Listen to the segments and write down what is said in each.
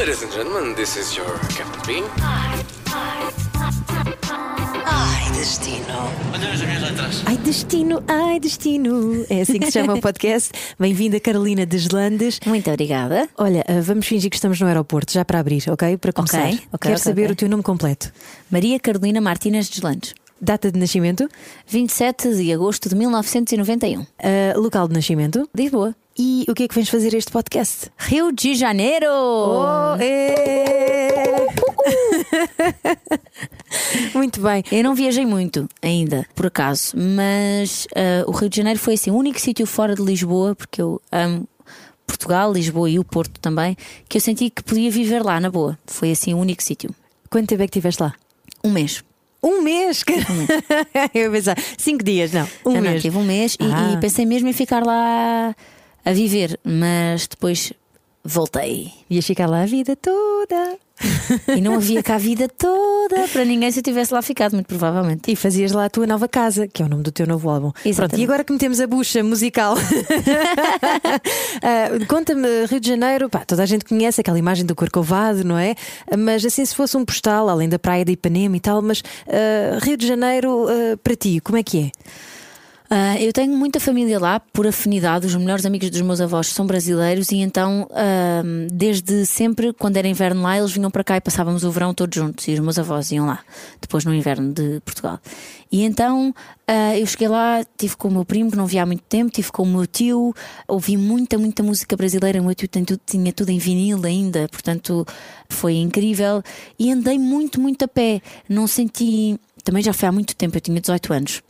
Ladies and gentlemen, this is your Captain Bean. Ai, destino. Olha as minhas letras. Ai destino, ai destino. É assim que se chama o podcast. Bem-vinda, Carolina Deslandes. Muito obrigada. Olha, ah, vamos fingir que estamos no aeroporto, já para abrir, ok? Para começar. ok, Quero ok, saber ok. o teu nome completo. Maria Carolina Martínez Deslandes. Data de nascimento, 27 de agosto de 1991. ah, local de nascimento Lisboa. e o que é que vens fazer este podcast? Rio de Janeiro! Oh, é. Muito bem. Eu não viajei muito ainda, por acaso, mas ah, o Rio de Janeiro foi assim, o único sítio fora de Lisboa, porque eu amo Portugal, Lisboa e o Porto também, que eu senti que podia viver lá na boa. Foi assim o único sítio. Quanto tempo é que estiveste lá? Um mês. Um mês, cara. Eu ia pensar, cinco dias, não. Um Eu não, mês. tive um mês e- Ah. e, pensei mesmo em ficar lá a viver, mas depois voltei. Ias ficar lá a vida toda. E não havia cá a vida toda para ninguém se eu tivesse lá ficado, muito provavelmente. E fazias lá a tua nova casa, que é o nome do teu novo álbum. Pronto, e agora que metemos a bucha musical, Ah, conta-me, Rio de Janeiro, pá, toda a gente conhece aquela imagem do Corcovado, não é? Mas assim, se fosse um postal, além da praia de Ipanema e tal, mas ah, Rio de Janeiro, ah, para ti, como é que é? Ah, eu tenho muita família lá, por afinidade. Os melhores amigos dos meus avós são brasileiros e então, ah, desde sempre, quando era inverno lá, eles vinham para cá e passávamos o verão todos juntos. E os meus avós iam lá, depois no inverno de Portugal. E então ah, eu cheguei lá, tive com o meu primo, que não via há muito tempo, tive com o meu tio, ouvi muita, muita música brasileira. O meu tio tudo- tinha tudo em vinil ainda, portanto foi incrível. E andei muito, muito a pé. Não senti. Também já foi há muito tempo, eu tinha 18 anos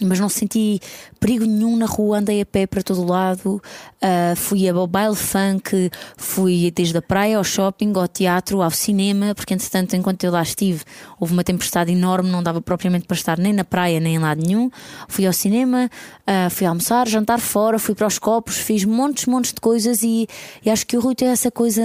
mas não senti perigo nenhum na rua, andei a pé para todo lado, ah, fui ao baile funk, fui desde a praia ao shopping, ao teatro, ao cinema, porque entretanto, enquanto eu lá estive, houve uma tempestade enorme, não dava propriamente para estar nem na praia nem em lado nenhum. Fui ao cinema, ah, fui almoçar, jantar fora, fui para os copos, fiz montes, montes de coisas e, e acho que o Rui tem essa coisa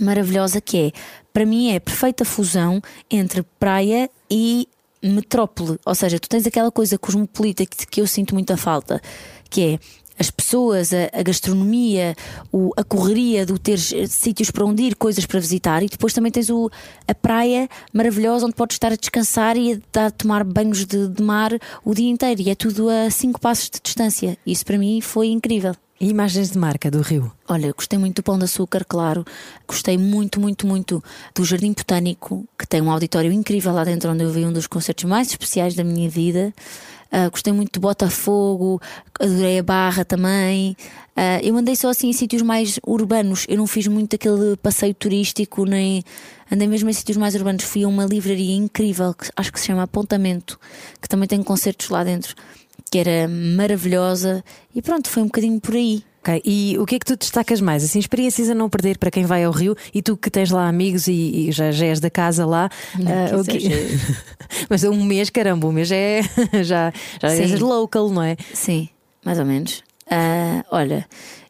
maravilhosa que é, para mim, é a perfeita fusão entre praia e metrópole. Ou seja, tu tens aquela coisa cosmopolita que, que eu sinto muita falta, que é as pessoas, a, a gastronomia, o- a correria do ter sítios para onde ir, coisas para visitar, e depois também tens o, a praia maravilhosa onde podes estar a descansar e a, dar- tomar banhos de, de mar o dia inteiro, e é tudo a cinco passos de distância. Isso para mim foi incrível. E imagens de marca do Rio? Olha, gostei muito do Pão de Açúcar, claro. Gostei muito, muito, muito do Jardim Botânico, que tem um auditório incrível lá dentro, onde eu vi um dos concertos mais especiais da minha vida. Ah, gostei muito do Botafogo, adorei a Barra também. Ah, eu andei só assim em sítios mais urbanos. Eu não fiz muito aquele passeio turístico, nem andei mesmo em sítios mais urbanos. Fui a uma livraria incrível, que acho que se chama Apontamento, que também tem concertos lá dentro, que era maravilhosa. E pronto, foi um bocadinho por aí. Ok, e o que é que tu destacas mais? Assim, experiências a não perder para quem vai ao Rio e tu que tens lá amigos e, e já, já és da casa lá. ah, o que que- Mas um mês, caramba, um mês é já, já és local, não é? Sim, mais ou menos. Ah, olha,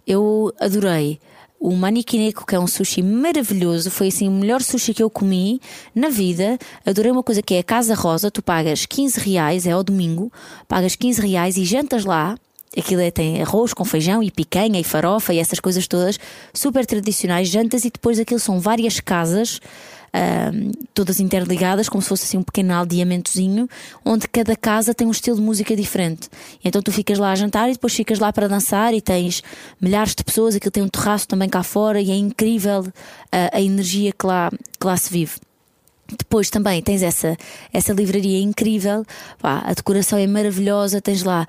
eu adorei o manikineco, que é um sushi maravilhoso. Foi assim o melhor sushi que eu comi na vida. Adorei uma coisa que é a Casa Rosa. Tu pagas 15 reais, é ao domingo, pagas 15 reais e jantas lá. Aquilo é, tem arroz com feijão e picanha e farofa e essas coisas todas super tradicionais, jantas, e depois aquilo são várias casas ahm, todas interligadas, como se fosse assim um pequeno aldeamentozinho, onde cada casa tem um estilo de música diferente. Então tu ficas lá a jantar e depois ficas lá para dançar e tens milhares de pessoas, aquilo tem um terraço também cá fora e é incrível ah, a energia que lá, que lá se vive. Depois também tens essa, essa livraria incrível, pá, a decoração é maravilhosa, tens lá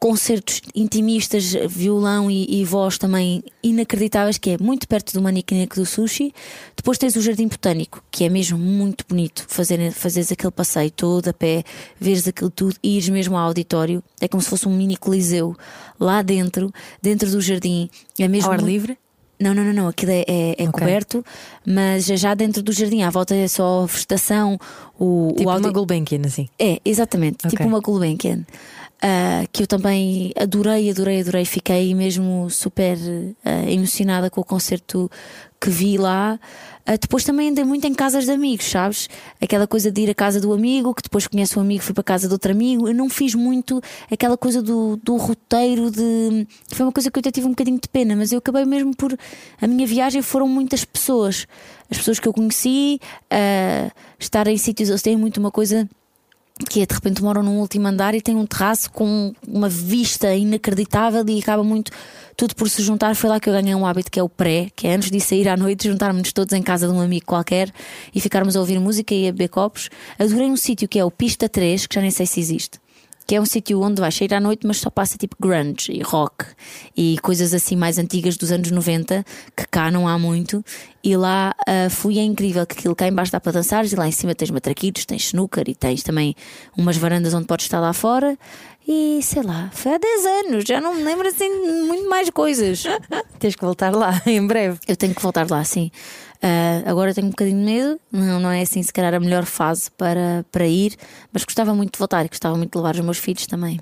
concertos intimistas, violão e, e voz também inacreditáveis, que é muito perto do Maniquineco do Sushi. Depois tens o Jardim Botânico, que é mesmo muito bonito. Fazer, fazeres aquele passeio todo a pé, veres aquilo tudo e ires mesmo ao auditório. É como se fosse um mini coliseu lá dentro, dentro do jardim. É mesmo Ao ar muito- livre? Não, não, não, não. Aquilo é, é- é Ok. coberto, mas já dentro do jardim, à volta é só vegetação. O, Tipo o audi- uma Gulbenkian, assim. é, exatamente, Ok. tipo uma Gulbenkian. Uh, que eu também adorei, adorei, adorei. Fiquei mesmo super uh, emocionada com o concerto que vi lá. Uh, depois também andei muito em casas de amigos, sabes? Aquela coisa de ir à casa do amigo, que depois conhece um amigo, fui para a casa de outro amigo. Eu não fiz muito aquela coisa do, do roteiro, de. Foi uma coisa que eu até tive um bocadinho de pena, mas eu acabei mesmo por. A minha viagem foram muitas pessoas. As pessoas que eu conheci, estar em sítios, eles têm muito uma coisa que é, de repente moram num último andar e tem um terraço com uma vista inacreditável e acaba muito tudo por se juntar. Foi lá que eu ganhei um hábito que é o pré, que é antes de sair à noite, juntarmos todos em casa de um amigo qualquer e ficarmos a ouvir música e a beber copos. Adorei um sítio que é o Pista 3, que já nem sei se existe que é um sítio onde vais sair à noite, mas só passa tipo grunge e rock e coisas assim mais antigas dos anos 90, que cá não há muito. E lá uh, fui, é incrível que aquilo cá embaixo dá para dançar, e lá em cima tens matraquitos, tens snooker e tens também umas varandas onde podes estar lá fora. E sei lá, foi há 10 anos, já não me lembro assim muito mais coisas. Tens que voltar lá em breve. Eu tenho que voltar lá, sim. Uh, agora tenho um bocadinho de medo, não, não é assim se calhar a melhor fase para, para ir, mas gostava muito de voltar e gostava muito de levar os meus filhos também.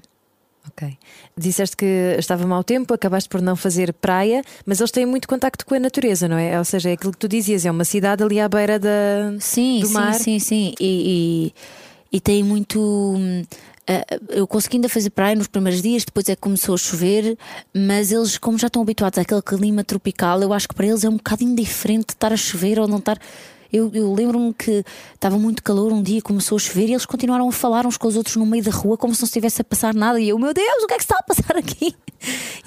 Ok. Disseste que estava mau tempo, acabaste por não fazer praia, mas eles têm muito contacto com a natureza, não é? Ou seja, é aquilo que tu dizias, é uma cidade ali à beira da, sim, do mar. Sim, sim, sim. E, e, e tem muito. Eh, eu consegui ainda fazer praia nos primeiros dias, depois é que começou a chover, mas eles, como já estão habituados àquele clima tropical, eu acho que para eles é um bocado indiferente estar a chover ou não estar. Eu, eu lembro-me que estava muito calor um dia, começou a chover e eles continuaram a falar uns com os outros no meio da rua como se não estivesse a passar nada. E eu, meu Deus, o que é que está a passar aqui?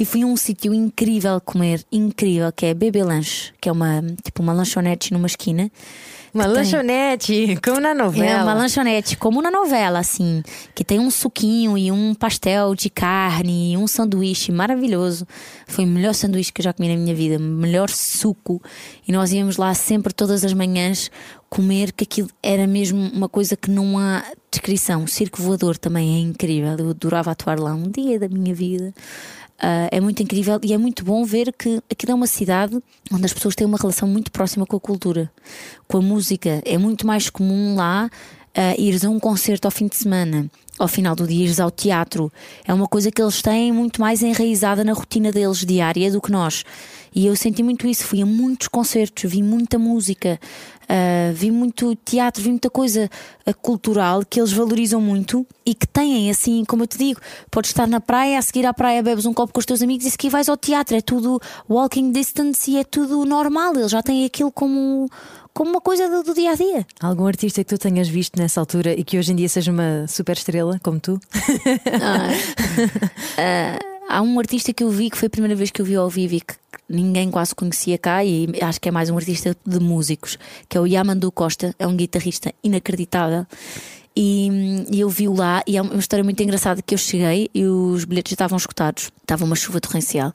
E fui a um sítio incrível comer, incrível, que é Bebê Lanche, que é uma, tipo uma lanchonete numa esquina. Uma lanchonete, como na novela. É uma lanchonete, como na novela, assim. Que tem um suquinho e um pastel de carne e um sanduíche maravilhoso. Foi o melhor sanduíche que eu já comi na minha vida, melhor suco. E nós íamos lá sempre, todas as manhãs, comer, que aquilo era mesmo uma coisa que não há descrição. O circo voador também é incrível. Eu adorava atuar lá um dia da minha vida. Uh, é muito incrível e é muito bom ver que aquilo é uma cidade onde as pessoas têm uma relação muito próxima com a cultura, com a música. É muito mais comum lá uh, ires a um concerto ao fim de semana, ao final do dia ires ao teatro. É uma coisa que eles têm muito mais enraizada na rotina deles diária do que nós. E eu senti muito isso. Fui a muitos concertos, vi muita música, uh, vi muito teatro, vi muita coisa uh, cultural que eles valorizam muito e que têm, assim, como eu te digo, podes estar na praia, a seguir à praia bebes um copo com os teus amigos e seguir vais ao teatro. É tudo walking distance e é tudo normal. Eles já têm aquilo como como uma coisa do, do, dia a dia. Algum artista que tu tenhas visto nessa altura e que hoje em dia seja uma super estrela, como tu? Ah, uh, há um artista que eu vi que foi a primeira vez que eu vi ao vivo e que ninguém quase conhecia cá e acho que é mais um artista de músicos, que é o Yamandu Costa, é um guitarrista inacreditável. E, e eu vi-o lá e é uma história muito engraçada que eu cheguei e os bilhetes já estavam escutados, estava uma chuva torrencial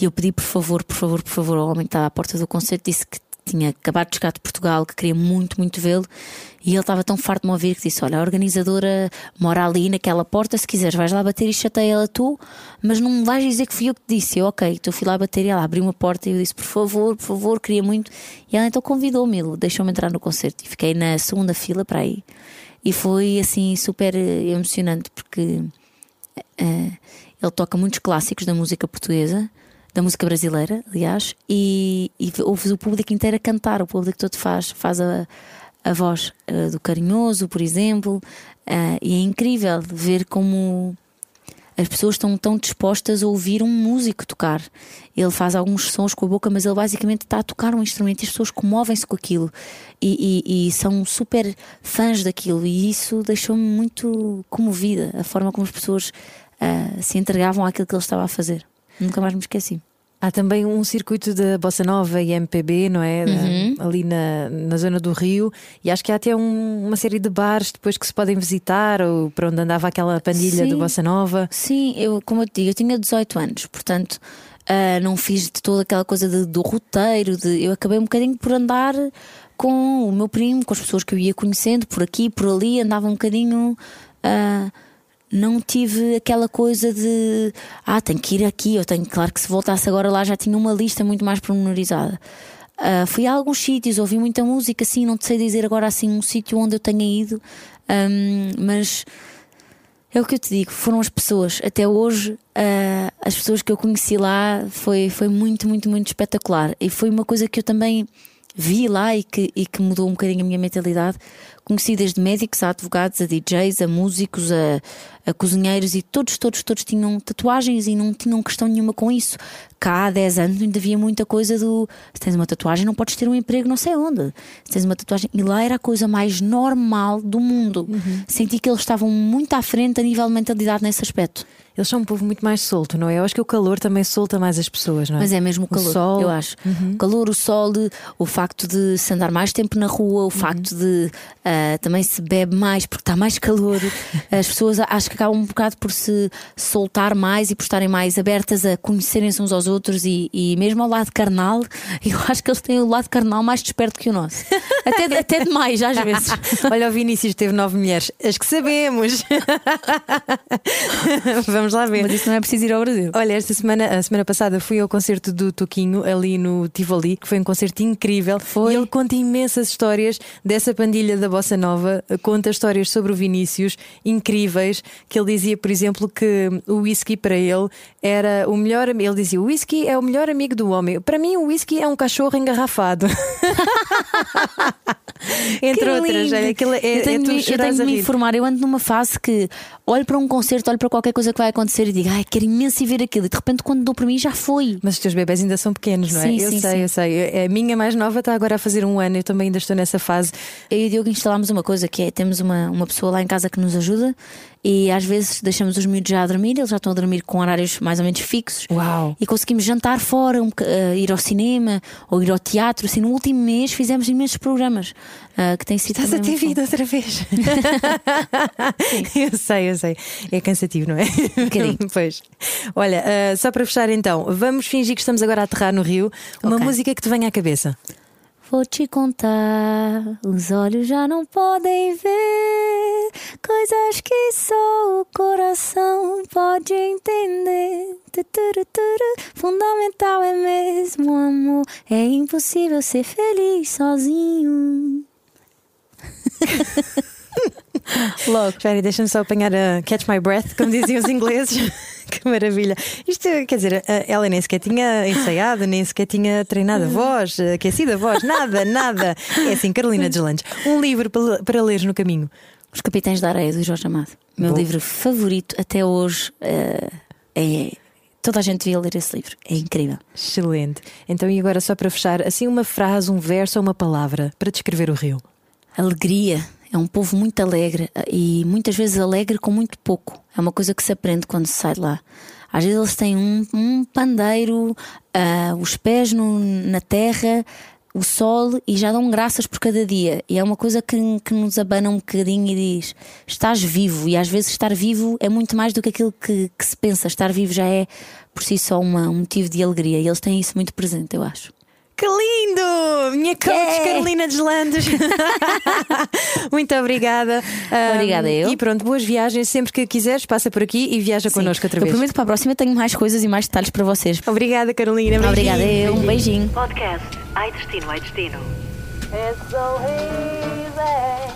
e eu pedi por favor, por favor, por favor ao homem que estava à porta do concerto disse que tinha acabado de chegar de Portugal, que queria muito, muito vê-lo, e ele estava tão farto de me ouvir que disse: Olha, a organizadora mora ali naquela porta, se quiseres vais lá bater e chateia ela tu, mas não vais dizer que fui eu que te disse. Eu, ok, então fui lá bater e ela abriu uma porta e eu disse: Por favor, por favor, queria muito. E ela então convidou-me, deixou-me entrar no concerto e fiquei na segunda fila para aí. E foi assim super eh, emocionante porque uh, ele toca muitos clássicos da música portuguesa da música brasileira, aliás, e, e ouves o público inteiro a cantar, o público todo faz, faz a, a voz uh, do carinhoso, por exemplo, uh, e é incrível ver como as pessoas estão tão dispostas a ouvir um músico tocar. Ele faz alguns sons com a boca, mas ele basicamente está a tocar um instrumento e as pessoas comovem-se com aquilo e, e, e, são super fãs daquilo. E isso deixou-me muito comovida, a forma como as pessoas uh, se entregavam àquilo que ele estava a fazer. Nunca mais me esqueci. Há também um circuito da Bossa Nova e MPB, não é? Uhum. Ali na, na zona do Rio, e acho que há até um, uma série de bares depois que se podem visitar, ou para onde andava aquela pandilha Sim. do Bossa Nova. Sim, eu, como eu te digo, eu tinha 18 anos, portanto uh, não fiz de toda aquela coisa de, do roteiro, de, eu acabei um bocadinho por andar com o meu primo, com as pessoas que eu ia conhecendo, por aqui, por ali, andava um bocadinho. Uh, não tive aquela coisa de ah, tenho que ir aqui, eu tenho, claro que se voltasse agora lá já tinha uma lista muito mais pormenorizada. Uh, fui a alguns sítios, ouvi muita música, assim, não te sei dizer agora assim um sítio onde eu tenha ido, um, mas É o que eu te digo, foram as pessoas. Até hoje, uh, as pessoas que eu conheci lá foi, foi muito, muito, muito espetacular. E foi uma coisa que eu também vi lá e que, e que mudou um bocadinho a minha mentalidade. Conheci desde médicos a advogados, a DJs, a músicos, a, a cozinheiros e todos, todos, todos tinham tatuagens e não tinham questão nenhuma com isso. Cá há 10 anos ainda havia muita coisa do se tens uma tatuagem não podes ter um emprego não sei onde. Se tens uma tatuagem. E lá era a coisa mais normal do mundo. Uhum. Senti que eles estavam muito à frente a nível de mentalidade nesse aspecto. Eles são um povo muito mais solto, não é? Eu acho que o calor também solta mais as pessoas, não é? Mas é mesmo o calor, o sol. eu acho. Uhum. O calor, o sol, o facto de se andar mais tempo na rua, o uhum. facto de uh, também se bebe mais porque está mais calor. As pessoas acho que acabam um bocado por se soltar mais e por estarem mais abertas a conhecerem-se uns aos outros e, e, mesmo ao lado carnal, eu acho que eles têm o lado carnal mais desperto que o nosso. Até, até demais, às vezes. Olha, o Vinícius teve nove mulheres, as que sabemos. Vamos Vamos lá ver. Mas isso não é preciso ir ao Brasil. Olha, esta semana, a semana passada fui ao concerto do Toquinho ali no Tivoli, que foi um concerto incrível. Foi. E ele conta imensas histórias dessa pandilha da Bossa Nova, conta histórias sobre o Vinícius incríveis, que ele dizia, por exemplo, que o whisky para ele era o melhor, ele dizia, o whisky é o melhor amigo do homem. Para mim, o whisky é um cachorro engarrafado. Entre outras, olha, aquilo é, eu tenho, é me, eu tenho de me informar. Eu ando numa fase que olho para um concerto, olho para qualquer coisa que vai acontecer e digo, ai, quero imenso ver aquilo. E de repente, quando dou para mim, já foi. Mas os teus bebés ainda são pequenos, não é? Sim, eu sim, sei, sim. eu sei. A minha mais nova está agora a fazer um ano, eu também ainda estou nessa fase. Eu e o Diogo instalámos uma coisa que é: temos uma, uma pessoa lá em casa que nos ajuda e às vezes deixamos os miúdos já a dormir, eles já estão a dormir com horários mais ou menos fixos. Uau! E conseguimos jantar fora, um, uh, ir ao cinema ou ir ao teatro. Assim, no último mês fizemos imensos programas uh, que têm sido. Estás a ter vida outra vez. eu sei, eu sei. É cansativo, não é? Um pois. Olha, uh, só para fechar então, vamos fingir que estamos agora a aterrar no Rio. Uma Ok. música que te venha à cabeça. Vou te contar, os olhos já não podem ver coisas que só o coração pode entender. Fundamental é mesmo amor, é impossível ser feliz sozinho. Logo. Espera, aí, deixa-me só apanhar a Catch My Breath, como diziam os ingleses. maravilha. Isto, quer dizer, ela nem sequer tinha ensaiado, nem sequer tinha treinado a voz, aquecido a voz, nada, nada. É assim, Carolina Deslandes. Um livro para, para ler no caminho. Os Capitães da Areia, do Jorge Amado. Meu Bom. livro favorito até hoje eh, é. Toda a gente devia ler esse livro. É incrível. Excelente. Então, e agora, só para fechar, assim, uma frase, um verso ou uma palavra para descrever o Rio. Alegria. É um povo muito alegre eh, e muitas vezes alegre com muito pouco. É uma coisa que se aprende quando se sai de lá. Às vezes eles têm um, um pandeiro, ah, os pés no- na terra, o sol e já dão graças por cada dia. E é uma coisa que, que nos abana um bocadinho e diz: estás vivo. E às vezes estar vivo é muito mais do que aquilo que, que se pensa. Estar vivo já é por si só uma- um motivo de alegria. E eles têm isso muito presente, eu acho. Que lindo! Minha coach Yeah! Carolina Deslandes. Muito obrigada. Um, Obrigada eu. E pronto, boas viagens. Sempre que quiseres, passa por aqui e viaja connosco outra eu vez. prometo que para a próxima tenho mais coisas e mais detalhes para vocês. Obrigada, Carolina. Obrigada Beijinho. eu. Um beijinho. Podcast Ai Destino, Ai Destino. It's so easy.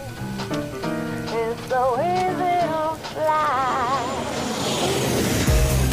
It's so easy to fly.